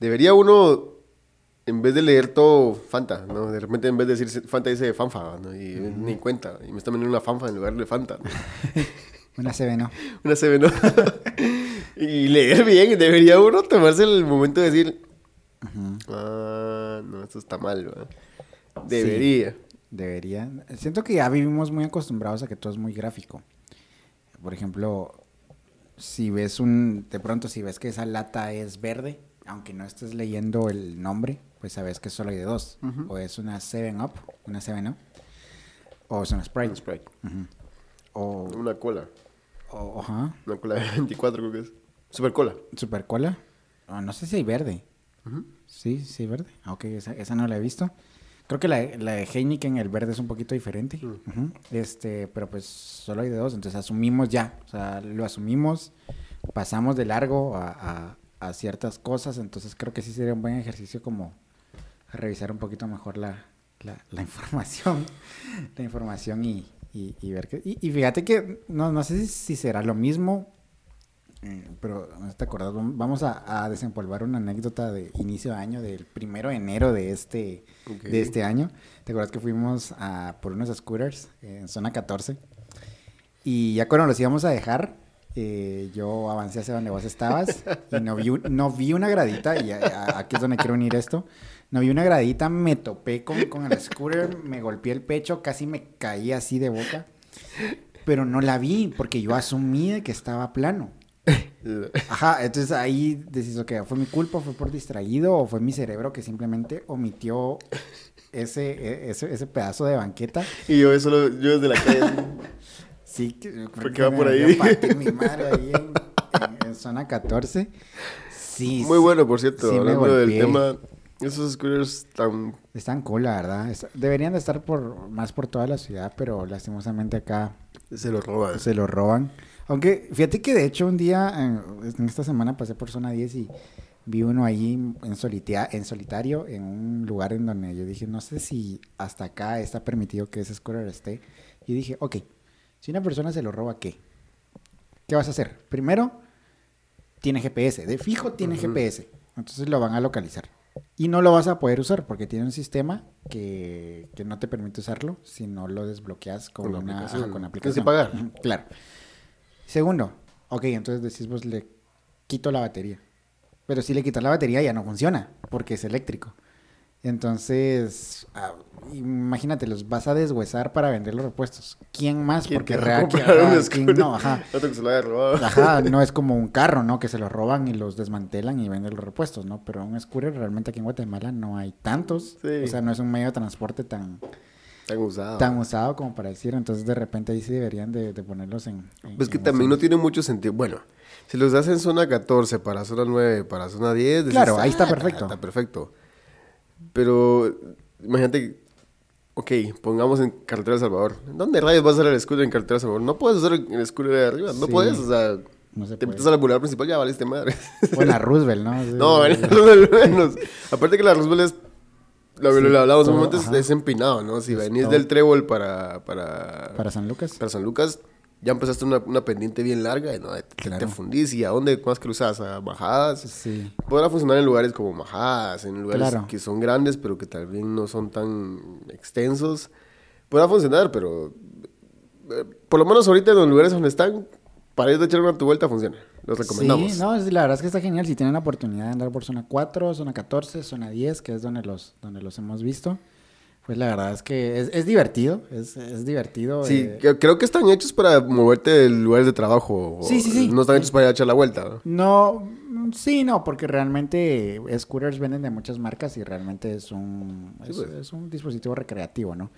debería uno, en vez de leer todo Fanta, ¿no? De repente en vez de decir Fanta dice Fanfa, ¿no? Y ni cuenta, y me está vendiendo una Fanfa en lugar de Fanta. ¿no? Una CB no. Una CB, ¿no? y leer bien, debería uno tomarse el momento de decir, Ah, no, esto está mal, ¿verdad? Debería. Debería. Siento que ya vivimos muy acostumbrados a que todo es muy gráfico. Por ejemplo, si ves un, de pronto si ves que esa lata es verde, aunque no estés leyendo el nombre, pues sabes que solo hay de dos. O es una 7-Up, una 7 Up, o es una Sprite. Un Sprite. Ujú. O, Una cola. o- ajá, Una cola de 24 creo que es. Super cola. Super Cola. Ah, no sé si hay verde. Sí, sí, verde. Ah, ok, esa, esa no la he visto. Creo que la, la de Heineken, el verde es un poquito diferente. Mm. Este, pero pues solo hay de dos, entonces asumimos ya. O sea, lo asumimos, pasamos de largo a, a- a ciertas cosas, entonces creo que sí sería un buen ejercicio como revisar un poquito mejor la, la, la información. la información y, y- y ver que... Y, y fíjate que no, no sé si, si será lo mismo, eh, pero no te acordás, Vam- vamos a, a desempolvar una anécdota de inicio de año, del primero de enero de este, de este año. ¿Te acuerdas que fuimos a, por unos scooters en zona 14? Y ya cuando los íbamos a dejar, eh, yo avancé hacia donde vos estabas y no vi, no vi una gradita, y a- a- aquí es donde quiero unir esto. No vi una gradita, me topé con, con el scooter, me golpeé el pecho, casi me caí así de boca. Pero no la vi porque yo asumí de que estaba plano. Ajá, entonces ahí decís, ok, ¿fue mi culpa, fue por distraído o fue mi cerebro que simplemente omitió ese, e- ese, ese pedazo de banqueta? Y yo eso lo- yo desde la calle. Sí, que, Porque va por ahí. mi madre ahí en, en- en zona 14. Sí, Muy bueno, por cierto. sí hablando del tema. Esos scooters tan. Están cool, la verdad. Deberían de estar por más por toda la ciudad, pero lastimosamente acá Se los roban. se lo roban. Aunque fíjate que de hecho un día, en, en esta semana pasé por zona 10 y vi uno ahí en, en solitario, en un lugar en donde yo dije, no sé si hasta acá está permitido que ese scooter esté. Y dije, ok, si una persona se lo roba, ¿qué? ¿Qué vas a hacer? Primero, tiene GPS, de fijo tiene. GPS, entonces lo van a localizar. Y no lo vas a poder usar porque tiene un sistema que, que no te permite usarlo si no lo desbloqueas con, Con una aplicación. con Tienes que pagar. Claro. Segundo, ok, entonces decís vos le quito la batería. Pero si le quitas la batería ya no funciona porque es eléctrico. Entonces, ah, imagínate, los vas a deshuesar para vender los repuestos. ¿Quién más? ¿Quién Porque te va a real, comprar ajá, un ¿quién scooter? no, ajá. Otro que se lo haya robado. Ajá, no es como un carro, ¿no? Que se lo roban y los desmantelan y venden los repuestos, ¿no? Pero un scooter realmente aquí en Guatemala no hay tantos. Sí. O sea, no es un medio de transporte tan, Tan usado. tan usado como para decir. Entonces, de repente ahí sí deberían de, de ponerlos en... en- Pues que en también no tiene mucho sentido. Bueno, si los das en zona 14 para zona 9, para zona 10, dices, Claro, ahí está "Ah, perfecto". Está perfecto. Pero imagínate, ok, pongamos en carretera de Salvador. ¿Dónde rayos vas a usar el scooter en carretera de Salvador? No puedes usar el scooter de arriba, no Sí. puedes, o sea, No se te metes a la boulevard principal, ya valiste madre. O en la Roosevelt, ¿no? Sí, no, en la Roosevelt menos. Aparte que la Roosevelt es, lo, Sí, lo hablamos un momento, es- empinado, ¿no? Si Es venís todo. del trébol para, para, Para San Lucas. para San Lucas, ya empezaste una, una pendiente bien larga y no, te, fundís. ¿Y a dónde más cruzas? ¿A bajadas? Sí. Podrá funcionar en lugares como bajadas, en lugares Claro. que son grandes, pero que también no son tan extensos. Podrá funcionar, pero eh, por lo menos ahorita en los lugares donde están, para ir a echar una tu vuelta funciona. Los recomendamos. Sí, no, es- la verdad es que está genial. Si tienen la oportunidad de andar por zona 4, zona 14, zona 10, que es donde los, donde los hemos visto, Pues la verdad es que es, es divertido, es, es divertido. Sí, eh, creo que están hechos para moverte de lugares de trabajo. Sí, sí, sí. No están hechos para ir a echar la vuelta. ¿no? Sí, no, porque realmente scooters venden de muchas marcas y realmente es un, Sí, es, pues. es un dispositivo recreativo, ¿no?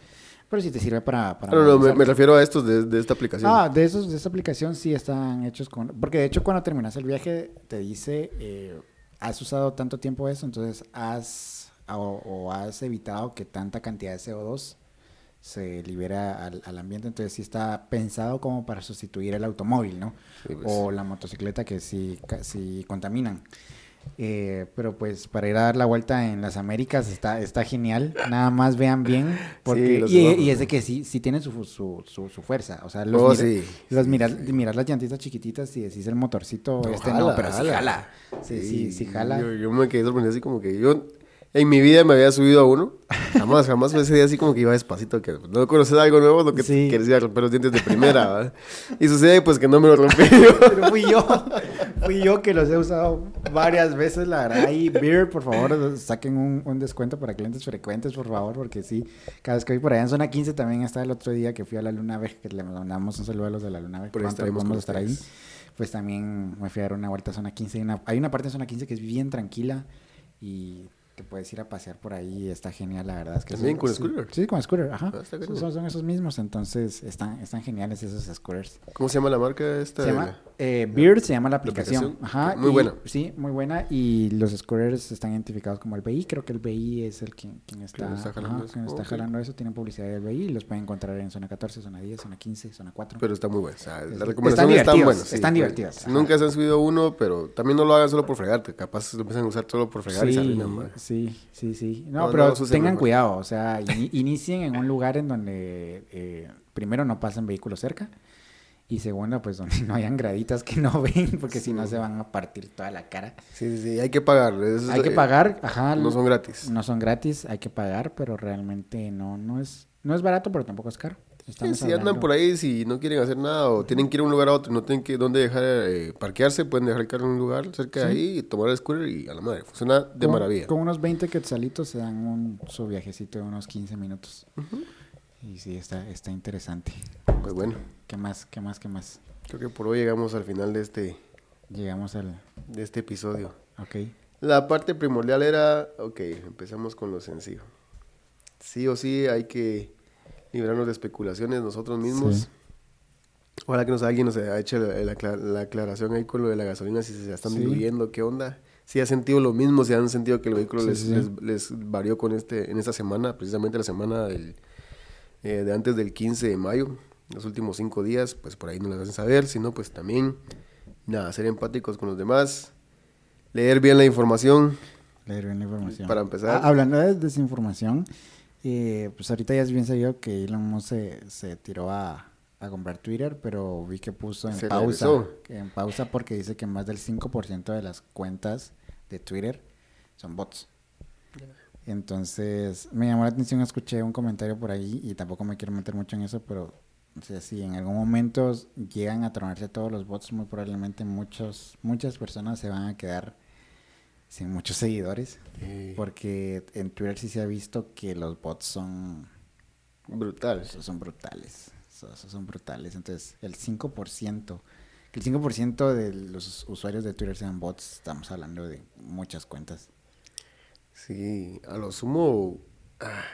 Pero si te sirve para... para no, no, me, refiero a estos de, de esta aplicación. Ah, de, esos, de esa aplicación sí están hechos con... Porque de hecho cuando terminas el viaje te dice, eh, has usado tanto tiempo eso, entonces has o, o has evitado que tanta cantidad de CO2 se libera al, al ambiente, entonces sí está pensado como para sustituir el automóvil, ¿no? Sí, pues. O la motocicleta que sí, sí contaminan. Eh, pero pues para ir a dar la vuelta en las Américas está, está genial. Nada más vean bien. Porque, los y, y es sí. de que sí, sí tienen su, su, su, su fuerza. O sea, los, Oh, mira- sí. los Sí, miras, sí. miras las llantitas chiquititas y decís el motorcito, No, este jala, no, pero sí jala. jala. Sí, sí, sí jala. Yo, yo me quedé sorprendido así como que yo en mi vida me había subido a uno. Jamás, jamás ese día así como que iba despacito, que no conoces algo nuevo, lo que Sí. quieres ir a romper los dientes de primera, ¿verdad? Y sucede pues que no me lo rompí. Pero fui yo, fui yo que los he usado varias veces, la verdad. Y Beer, por favor, saquen un, un descuento para clientes frecuentes, por favor, porque sí, cada vez que voy por allá en zona 15 también está el otro día que fui a la Luna Veg, que le mandamos un saludo a los de la Luna Veg. Por estaremos vamos a estar ahí. Pues también me fui a dar una vuelta a zona 15. Hay una, hay una parte de zona 15 que es bien tranquila y te puedes ir a pasear por ahí. Está genial, la verdad. Es que ¿También eso- con sí, scooter? Sí, con scooter, ajá. Ah, son, son- son esos mismos, entonces están, están geniales esos scooters. ¿Cómo se llama la marca esta? Se llama la- eh, Beard, se llama la aplicación. aplicación? Ajá. Muy y- buena. Sí, muy buena. Y los scooters están identificados como el BI. Creo que el BI es el quien, quien está, está jalando ajá, eso. quien está Ok. jalando eso. Tienen publicidad del BI y los pueden encontrar en zona 14, zona 10, zona 15, zona 4. Pero está muy bueno. O sea, las están recomendaciones están divertidos, buenas. sí, están pues, ajá. Nunca se han subido uno, pero también no lo hagan solo por fregarte. Capaz lo empiezan a usar solo por fregar y se Sí, sí, sí. No, pero tengan cuidado. O sea, ini- inicien en un lugar en donde eh, primero no pasen vehículos cerca. Y segundo, pues donde no hayan graditas que no ven, porque si no se van a partir toda la cara. Sí, sí, sí, hay que pagar. es- Hay que pagar, ajá. No son gratis. No son gratis, hay que pagar, pero realmente no, no es, no es barato, pero tampoco es caro. Sí, Estamos si andan hablando- por ahí, si no quieren hacer nada o tienen que ir a un lugar a otro no tienen que dónde dejar eh, parquearse, pueden dejar el carro en un lugar cerca de Sí. ahí y tomar el scooter y a la madre. Funciona de con, maravilla. Con unos 20 quetzalitos se dan un, su viajecito de unos 15 minutos. Y sí, está, está interesante. Pues bueno, ¿Qué más, qué más, qué más? creo que por hoy llegamos al final de este, Llegamos al... de este episodio. Ok. La parte primordial era, ok, empezamos con lo sencillo. Sí o sí hay que librarnos de especulaciones nosotros mismos. Sí. Ojalá que nos alguien nos haya hecho la, la la aclaración ahí con lo de la gasolina, si se la están Sí. diluyendo, qué onda. Si ha sentido lo mismo, si han sentido que el vehículo Sí, les, les, les varió con este, en esta semana, precisamente la semana del, eh, de antes del 15 de mayo, los últimos cinco días, pues por ahí nos lo hacen saber. Si no, pues también, nada, ser empáticos con los demás, leer bien la información. Leer bien la información. Para empezar. Ah, hablando de desinformación, eh, pues ahorita ya es bien sabido que Elon Musk se, se tiró a, a comprar Twitter, pero vi que puso en Se pausa. En pausa porque dice que más del 5% de las cuentas de Twitter son bots. Entonces, me llamó la atención, escuché un comentario por ahí y tampoco me quiero meter mucho en eso, pero o sea, si en algún momento llegan a tronarse todos los bots, muy probablemente muchos, muchas personas se van a quedar sin muchos seguidores. Porque en Twitter sí se ha visto que los bots son, brutal. son brutales. Son, son brutales. Entonces, el 5%, que el 5% de los usuarios de Twitter sean bots, estamos hablando de muchas cuentas. Sí, a lo sumo, ah,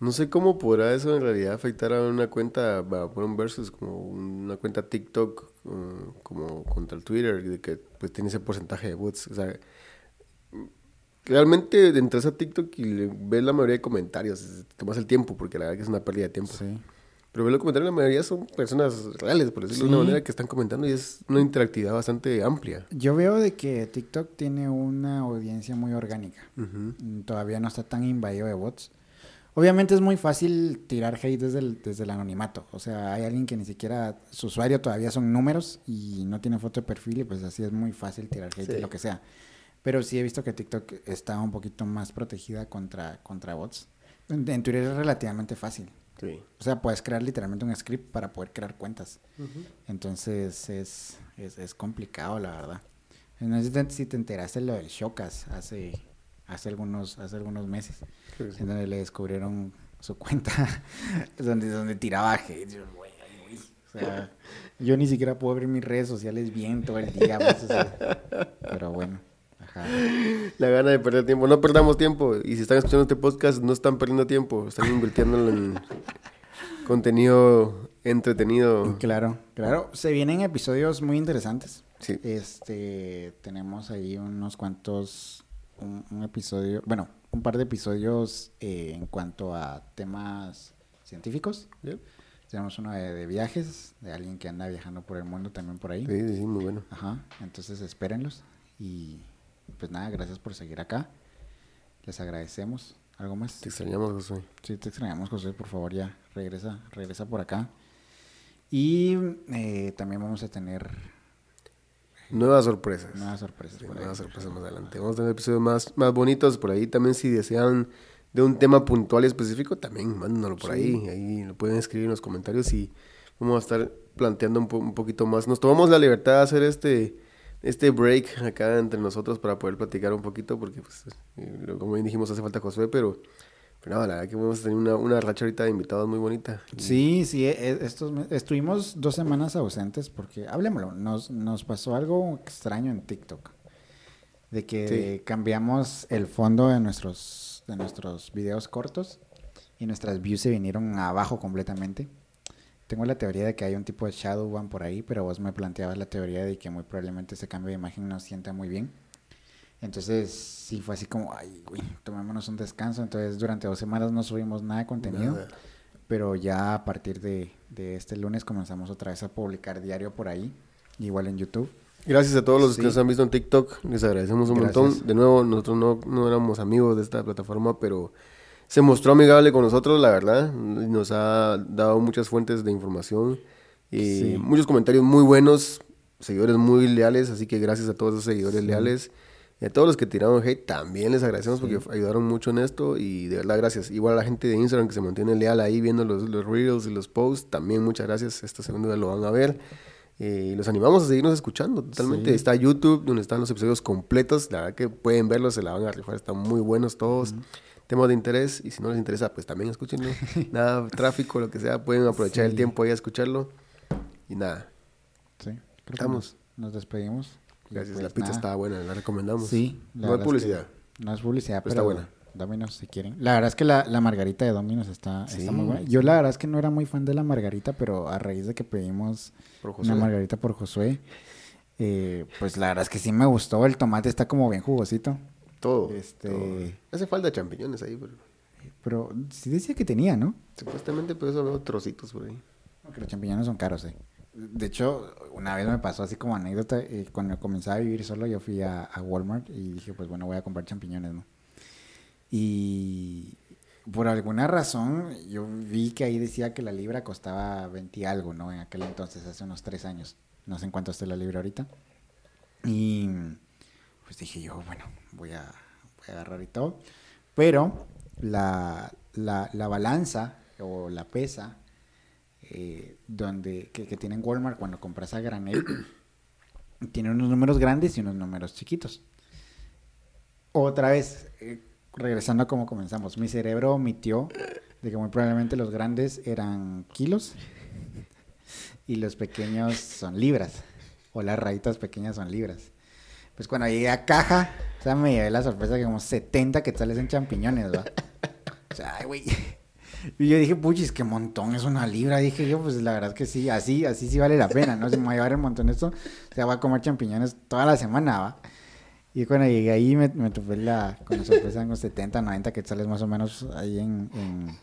no sé cómo podrá eso en realidad afectar a una cuenta, va, por un versus como una cuenta TikTok, uh, como contra el Twitter, de que pues tiene ese porcentaje de bots. O sea, realmente entras a TikTok y le- ves la mayoría de comentarios, te tomas el tiempo, porque la verdad que es una pérdida de tiempo. Sí. Pero ves los comentarios, la mayoría son personas reales, por decirlo de una manera, que están comentando y es una interactividad bastante amplia. Yo veo de que TikTok tiene una audiencia muy orgánica. Todavía no está tan invadido de bots. Obviamente es muy fácil tirar hate desde el, desde el anonimato. O sea, hay alguien que ni siquiera, su usuario todavía son números y no tiene foto de perfil y pues así es muy fácil tirar hate Sí. lo que sea. Pero sí he visto que TikTok está un poquito más protegida contra, contra bots. En, en Twitter es relativamente fácil. Sí. O sea, puedes crear literalmente un script para poder crear cuentas. Entonces es, es, es complicado, la verdad. No sé si te, enteraste lo del Shocas hace, hace algunos, hace algunos meses, sí. en donde le descubrieron su cuenta, donde, donde tiraba hate. Yo, güey, güey, o sea, yo ni siquiera puedo abrir mis redes sociales bien todo el día. pues, o sea, pero bueno, ajá. La gana de perder tiempo. No perdamos tiempo. Y si están escuchando este podcast, no están perdiendo tiempo. Están invirtiéndolo en contenido entretenido. Claro, claro. Se vienen episodios muy interesantes. Sí. Este, tenemos ahí unos cuantos, un, un episodio, bueno, un par de episodios eh, en cuanto a temas científicos. Tenemos uno de, de viajes, de alguien que anda viajando por el mundo también por ahí. Sí, sí, muy bueno. Ajá, entonces espérenlos. Y pues nada, gracias por seguir acá. Les agradecemos. ¿Algo más? Te extrañamos, Josué. Sí, te extrañamos, José, por favor, ya regresa, regresa por acá. Y eh, también vamos a tener Nuevas sorpresas. nuevas sorpresas Sí, por ahí. nuevas sorpresas más adelante. Vamos a tener episodios más, más bonitos por ahí. También si desean de un tema puntual y específico, también mándenlo por Sí. ahí. Ahí lo pueden escribir en los comentarios y vamos a estar planteando un, po- un poquito más. Nos tomamos la libertad de hacer este, este break acá entre nosotros para poder platicar un poquito porque, pues, eh, como bien dijimos, hace falta Josué, pero, pero nada, la verdad que a tener una, una racha ahorita de invitados muy bonita. Sí, sí, e- estos, me- estuvimos dos semanas ausentes porque, hablemoslo, nos, nos pasó algo extraño en TikTok. De que Sí. cambiamos el fondo de nuestros, de nuestros videos cortos y nuestras views se vinieron abajo completamente. Tengo la teoría de que hay un tipo de shadow ban por ahí, pero vos me planteabas la teoría de que muy probablemente ese cambio de imagen no sienta muy bien. Entonces, sí fue así como, ay, güey, tomémonos un descanso. Entonces, durante dos semanas no subimos nada de contenido. Nada. Pero ya a partir de, de este lunes comenzamos otra vez a publicar diario por ahí, igual en YouTube. Gracias a todos los Sí. que nos han visto en TikTok. Les agradecemos un Gracias. montón. De nuevo, nosotros no, no éramos amigos de esta plataforma, pero se mostró amigable con nosotros, la verdad. Nos ha dado muchas fuentes de información y Sí. muchos comentarios muy buenos, seguidores muy leales. Así que gracias a todos esos seguidores Sí. leales. Y a todos los que tiraron hate también les agradecemos porque ayudaron mucho en esto y de verdad gracias. Igual a la gente de Instagram que se mantiene leal ahí viendo los, los reels y los posts, también muchas gracias. Esta segunda lo van a ver. Eh, y los animamos a seguirnos escuchando totalmente. Sí. Está YouTube donde están los episodios completos. La verdad que pueden verlos, se la van a rifar. Están muy buenos todos. Temas de interés y si no les interesa, pues también escúchenlo. nada, tráfico, lo que sea, pueden aprovechar el tiempo ahí a escucharlo. Y nada, Sí, Estamos. Nos despedimos. Y gracias. pues la pizza nada. estaba buena, la recomendamos. Sí, la no es publicidad. que no es publicidad, Pero pero, está buena. Domino's si quieren. La verdad es que la, la margarita de Domino's está, está muy buena. Yo la verdad es que no era muy fan de la margarita, pero a raíz de que pedimos una margarita por Josué, eh, pues la verdad es que sí me gustó. El tomate está como bien jugosito. Todo. Este- todo. Hace falta champiñones ahí, pero Pero sí decía que tenía, ¿no? supuestamente pues eso veo trocitos por ahí. Porque los champiñones son caros, eh. De hecho, una vez me pasó así como anécdota, eh, cuando comenzaba a vivir solo, yo fui a, Walmart y dije, pues bueno, voy a comprar champiñones, ¿no? Y por alguna razón, yo vi que ahí decía que la libra costaba 20 y algo, ¿no? En aquel entonces, hace unos tres años. No sé en cuánto esté la libra ahorita. Y pues dije yo, bueno, voy a, agarrar y todo. Pero la, la balanza o la pesa eh, donde, que, que tiene en Walmart cuando compras a granel, tiene unos números grandes y unos números chiquitos. Otra vez, eh, regresando a cómo comenzamos, mi cerebro omitió de que muy probablemente los grandes eran kilos y los pequeños son libras, o las rayitas pequeñas son libras. Pues cuando llegué a caja, o sea, me llevé la sorpresa que como 70 quetzales en champiñones, ¿va? O sea, güey. Y yo dije, puchis, qué montón, es una libra. Dije yo, pues la verdad es que sí, así, así sí vale la pena, ¿no? Si me voy a llevar el montón esto, o sea, voy a comer champiñones toda la semana, ¿va? Y cuando llegué ahí me, me topé la, con la sorpresa con 70, 90 quetzales más o menos ahí en, en,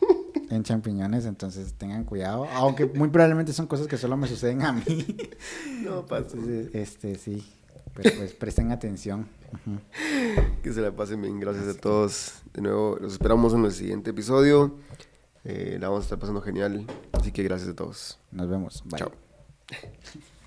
en champiñones, entonces tengan cuidado. Aunque muy probablemente son cosas que solo me suceden a mí. No pasa. Este, sí, pero pues presten atención. Que se la pasen bien. Gracias a todos. De nuevo, los esperamos en el siguiente episodio. Eh, la vamos a estar pasando genial. Así que gracias a todos. Nos vemos. Bye. Chao.